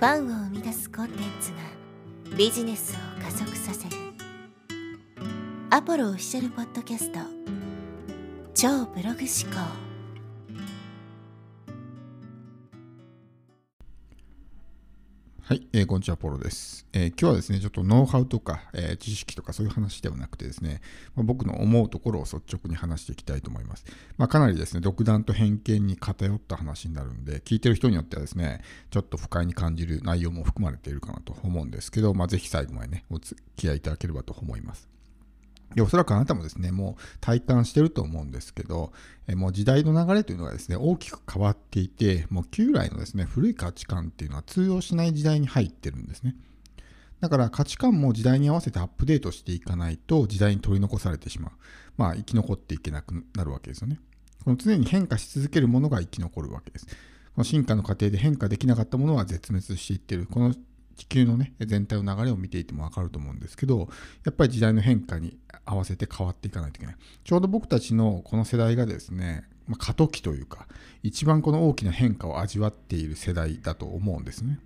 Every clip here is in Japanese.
ファンを生み出すコンテンツがビジネスを加速させる。アポロオフィシャルポッドキャスト。超ブログ思考。はい、えー、こんにちは、ポロです、えー、今日はですね、ちょっとノウハウとか、えー、知識とかそういう話ではなくてですね、まあ、僕の思うところを率直に話していきたいと思います。まあ、かなりですね、独断と偏見に偏った話になるんで、聞いてる人によってはですね、ちょっと不快に感じる内容も含まれているかなと思うんですけど、まあ、ぜひ最後までね、お付き合いいただければと思います。でおそらくあなたもですね、もう体感してると思うんですけど、えもう時代の流れというのがですね、大きく変わっていて、もう旧来のですね、古い価値観っていうのは通用しない時代に入ってるんですね。だから価値観も時代に合わせてアップデートしていかないと時代に取り残されてしまう。まあ生き残っていけなくなるわけですよね。この常に変化し続けるものが生き残るわけです。この進化の過程で変化できなかったものは絶滅していってる。この地球のね、全体の流れを見ていても分かると思うんですけど、やっぱり時代の変化に合わせて変わっていかないといけない。ちょうど僕たちのこの世代がですね、まあ、過渡期というか、一番この大きな変化を味わっている世代だと思うんですね。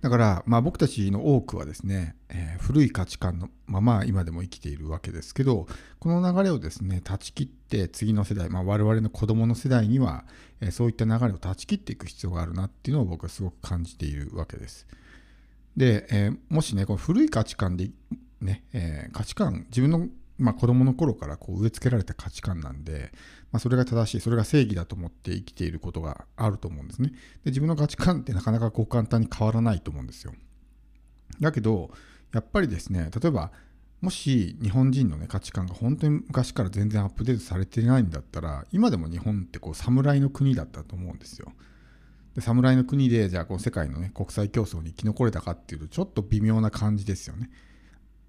だから、まあ、僕たちの多くはですね、えー、古い価値観のまま今でも生きているわけですけど、この流れをですね、断ち切って次の世代、まあ、我々の子供の世代には、えー、そういった流れを断ち切っていく必要があるなっていうのを僕はすごく感じているわけです。で、えー、もしね、この古い価値観で、ね、え価値観、自分のまあ、子供の頃からこう植え付けられた価値観なんで、まあ、それが正しい、それが正義だと思って生きていることがあると思うんですね。で自分の価値観ってなかなかこう簡単に変わらないと思うんですよ。だけど、やっぱりですね、例えば、もし日本人の、ね、価値観が本当に昔から全然アップデートされてないんだったら、今でも日本ってこう侍の国だったと思うんですよ。で侍の国で、じゃあこの世界の、ね、国際競争に生き残れたかっていうと、ちょっと微妙な感じですよね。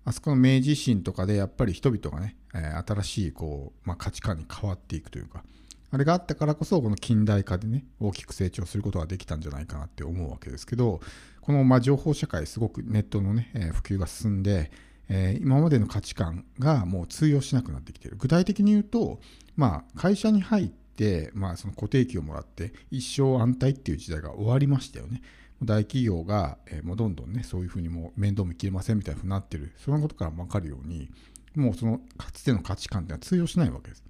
あそこの明治維新とかでやっぱり人々がね、えー、新しいこう、まあ、価値観に変わっていくというか、あれがあったからこそ、この近代化でね、大きく成長することができたんじゃないかなって思うわけですけど、このまあ情報社会、すごくネットのね、えー、普及が進んで、えー、今までの価値観がもう通用しなくなってきている。具体的に言うと、まあ、会社に入って、まあ、その固定給をもらって、一生安泰っていう時代が終わりましたよね。大企業が、えもうどんどんね、そういうふうにもう面倒見きれませんみたいなふうになってる、そのことからも分かるように、もうそのかつての価値観ってのは通用しないわけです。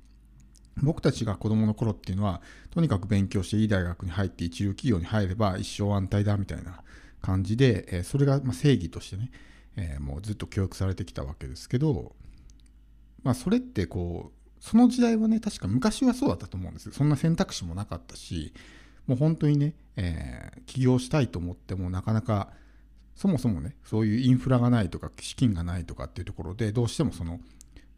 僕たちが子供の頃っていうのは、とにかく勉強していい大学に入って一流企業に入れば一生安泰だみたいな感じで、えそれがま正義としてね、えもうずっと教育されてきたわけですけど、まあそれってこう、その時代はね、確か昔はそうだったと思うんです。そんな選択肢もなかったし、もう本当にね、えー、起業したいと思ってもなかなかそもそもねそういうインフラがないとか資金がないとかっていうところでどうしてもその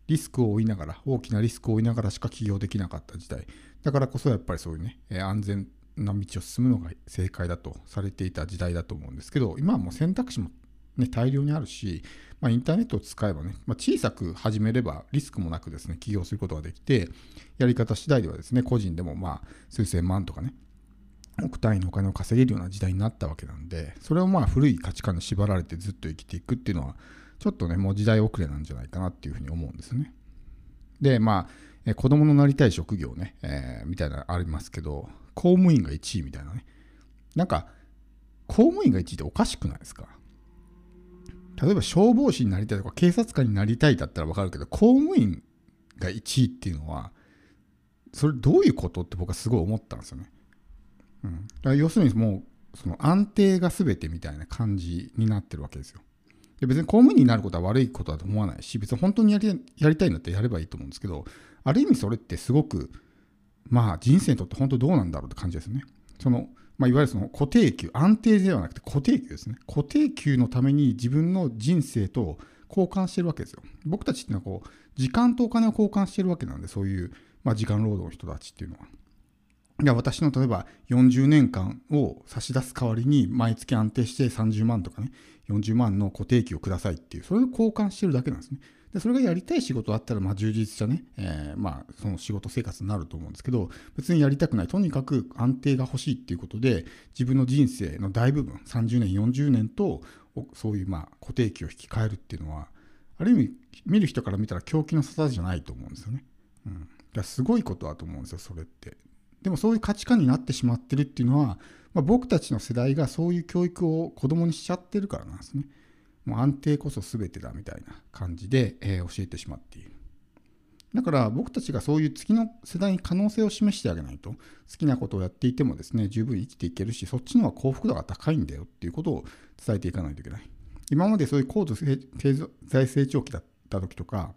リスクを負いながら大きなリスクを負いながらしか起業できなかった時代。だからこそやっぱりそういうね安全な道を進むのが正解だとされていた時代だと思うんですけど今はもう選択肢も、ね、大量にあるし、まあ、インターネットを使えばね、まあ、小さく始めればリスクもなくですね起業することができてやり方次第ではですね個人でもまあ数千万とかね億単位のお金を稼げるような時代になったわけなんで、それをまあ古い価値観に縛られてずっと生きていくっていうのは、ちょっとね、もう時代遅れなんじゃないかなっていうふうに思うんですね。で、まあ、え子供のなりたい職業ね、えー、みたいなのありますけど、公務員が1位みたいなね。なんか、公務員が1位っておかしくないですか？例えば消防士になりたいとか警察官になりたいだったらわかるけど、公務員が1位っていうのは、それどういうことって僕はすごい思ったんですよね。うん、だ要するにもうその安定が全てみたいな感じになってるわけですよ。で別に公務員になることは悪いことだと思わないし別に本当にやりやりたいんだってやればいいと思うんですけどある意味それってすごくまあ人生にとって本当どうなんだろうって感じですね。そのまあ、いわゆるその固定給安定ではなくて固定給ですね固定給のために自分の人生と交換してるわけですよ僕たちっていうのはこう時間とお金を交換してるわけなんでそういう、まあ、時間労働の人たちっていうのは。いや私の例えば40年間を差し出す代わりに毎月安定して30万とかね40万の固定給をくださいっていうそれを交換してるだけなんですね。でそれがやりたい仕事あったらまあ充実したね、えー、まあその仕事生活になると思うんですけど別にやりたくない。とにかく安定が欲しいっていうことで自分の人生の大部分30年40年とそういうまあ固定給を引き換えるっていうのはある意味見る人から見たら狂気の沙汰じゃないと思うんですよね、うん、だすごいことだと思うんですよそれって。でもそういう価値観になってしまってるっていうのは、まあ、僕たちの世代がそういう教育を子供にしちゃってるからなんですね。もう安定こそ全てだみたいな感じで、えー、教えてしまっている。だから僕たちがそういう次の世代に可能性を示してあげないと好きなことをやっていてもですね十分生きていけるしそっちの方が幸福度が高いんだよっていうことを伝えていかないといけない今までそういう高度経済成長期だった時とか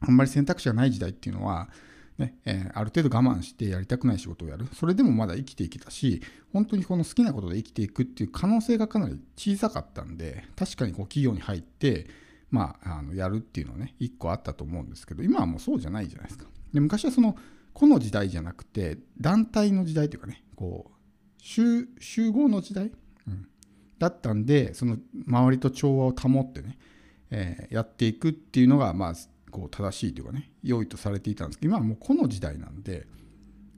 あんまり選択肢がない時代っていうのはねえー、ある程度我慢してやりたくない仕事をやるそれでもまだ生きていけたし本当にこの好きなことで生きていくっていう可能性がかなり小さかったんで確かにこう企業に入ってまあ、あのやるっていうのはね一個あったと思うんですけど今はもうそうじゃないじゃないですか。で昔はその個の時代じゃなくて団体の時代というかねこう集合の時代、うん、だったんでその周りと調和を保ってね、えー、やっていくっていうのがまあこう正しいというかね良いとされていたんですけど今はもう個の時代なんで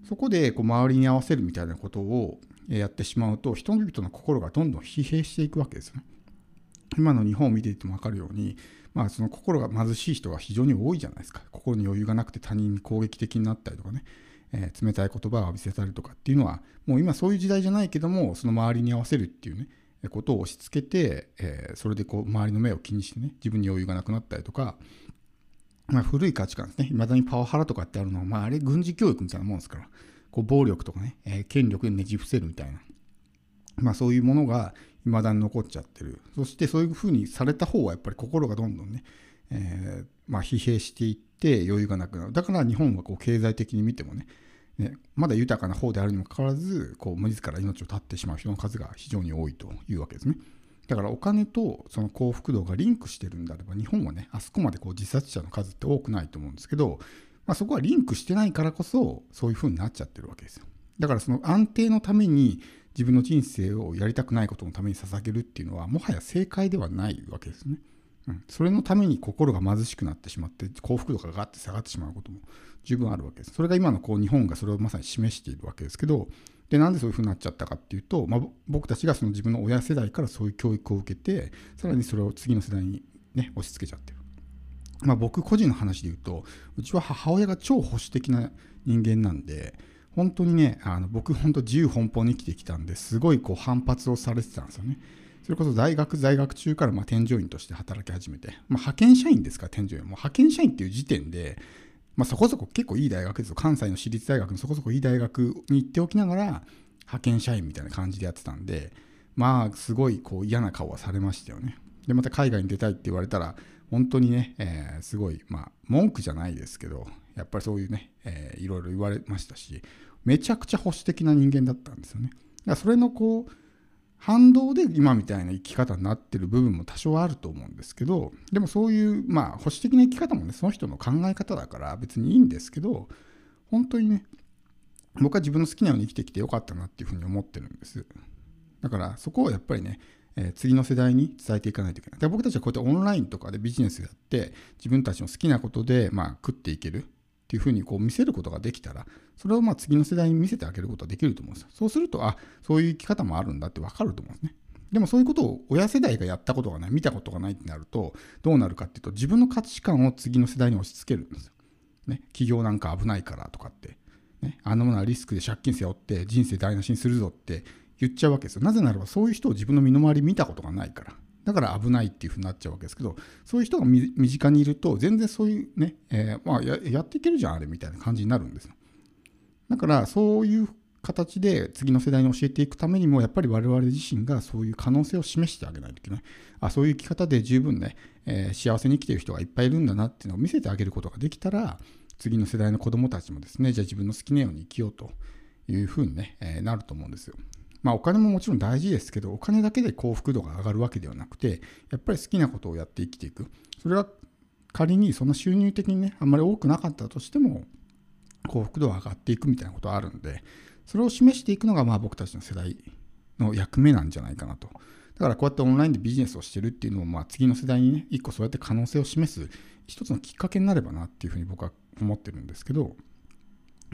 そこでこう周りに合わせるみたいなことをやってしまうと人々の心がどんどん疲弊していくわけですよね。今の日本を見ていても分かるように、まあ、その心が貧しい人が非常に多いじゃないですか。心に余裕がなくて他人に攻撃的になったりとかね、えー、冷たい言葉を浴びせたりとかっていうのは、もう今そういう時代じゃないけども、その周りに合わせるっていうね、ことを押し付けて、えー、それでこう周りの目を気にしてね、自分に余裕がなくなったりとか、まあ、古い価値観ですね。未だにパワハラとかってあるのは、まあ、あれ軍事教育みたいなもんですから、こう暴力とかね、えー、権力でねじ伏せるみたいな、まあ、そういうものが未だに残っちゃってる。そしてそういうふうにされた方はやっぱり心がどんどんね、えー、まあ、疲弊していって余裕がなくなる。だから日本はこう経済的に見てもね、ねまだ豊かな方であるにもかかわらず、こう自ら命を絶ってしまう人の数が非常に多いというわけですね。だからお金とその幸福度がリンクしてるんであれば、日本はね、あそこまでこう自殺者の数って多くないと思うんですけど、まあ、そこはリンクしてないからこそ、そういうふうになっちゃってるわけですよ。だからその安定のために自分の人生をやりたくないことのために捧げるっていうのはもはや正解ではないわけですね。うん、それのために心が貧しくなってしまって幸福度がガッて下がってしまうことも十分あるわけです。それが今のこう日本がそれをまさに示しているわけですけどでなんでそういうふうになっちゃったかっていうと、まあ、僕たちがその自分の親世代からそういう教育を受けてさらにそれを次の世代にね押し付けちゃってる。まあ、僕個人の話で言うとうちは母親が超保守的な人間なんで本当にね、あの僕、本当自由奔放に生きてきたんですごいこう反発をされてたんですよね。それこそ大学在学中からま添乗員として働き始めて、まあ、派遣社員ですから、添乗員。もう派遣社員っていう時点で、まあ、そこそこ結構いい大学ですよ。関西の私立大学のそこそこいい大学に行っておきながら、派遣社員みたいな感じでやってたんで、まあ、すごいこう嫌な顔はされましたよね。で、また海外に出たいって言われたら、本当にね、えー、すごい、まあ、文句じゃないですけど、やっぱりそういうね、えー、いろいろ言われましたし、めちゃくちゃ保守的な人間だったんですよね。だからそれのこう反動で今みたいな生き方になってる部分も多少あると思うんですけどでもそういうまあ保守的な生き方もねその人の考え方だから別にいいんですけど本当にね僕は自分の好きなように生きてきてよかったなっていうふうに思ってるんです。だからそこをやっぱりね、えー、次の世代に伝えていかないといけない。で僕たちはこうやってオンラインとかでビジネスやって自分たちの好きなことでまあ食っていける。っていうふうにこう見せることができたら、それをまあ次の世代に見せてあげることができると思うんですよ。そうすると、あ、そういう生き方もあるんだってわかると思うんですね。でもそういうことを親世代がやったことがない、見たことがないってなると、どうなるかっていうと、自分の価値観を次の世代に押し付けるんですよ。ね、企業なんか危ないからとかって、ね、あんなものはリスクで借金背負って人生台無しにするぞって言っちゃうわけですよ。なぜならばそういう人を自分の身の回り見たことがないから。だから危ないっていうふうになっちゃうわけですけど、そういう人が身近にいると、全然そういうね、えー、まあや、やっていけるじゃん、あれみたいな感じになるんですよ。だから、そういう形で次の世代に教えていくためにも、やっぱり我々自身がそういう可能性を示してあげないといけない。あ、そういう生き方で十分ね、えー、幸せに生きてる人がいっぱいいるんだなっていうのを見せてあげることができたら、次の世代の子供たちもですね、じゃあ自分の好きなように生きようというふうにね、えー、なると思うんですよ。まあ、お金ももちろん大事ですけど、お金だけで幸福度が上がるわけではなくて、やっぱり好きなことをやって生きていく。それは仮にそんな収入的にね、あんまり多くなかったとしても、幸福度が上がっていくみたいなことはあるんで、それを示していくのがまあ僕たちの世代の役目なんじゃないかなと。だからこうやってオンラインでビジネスをしてるっていうのも、まあ次の世代にね、一個そうやって可能性を示す一つのきっかけになればなっていうふうに僕は思ってるんですけど、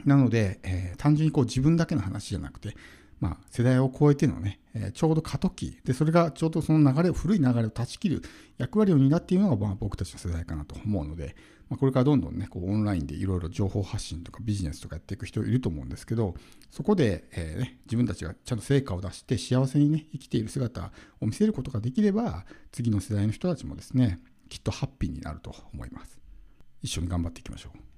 なので、えー、単純にこう自分だけの話じゃなくて、まあ、世代を超えてのね、えー、ちょうど過渡期。でそれがちょうどその流れを古い流れを断ち切る役割を担っているのが、まあ、僕たちの世代かなと思うので、まあ、これからどんどんねこうオンラインでいろいろ情報発信とかビジネスとかやっていく人いると思うんですけどそこで、えーね、自分たちがちゃんと成果を出して幸せにね生きている姿を見せることができれば次の世代の人たちもですねきっとハッピーになると思います。一緒に頑張っていきましょう。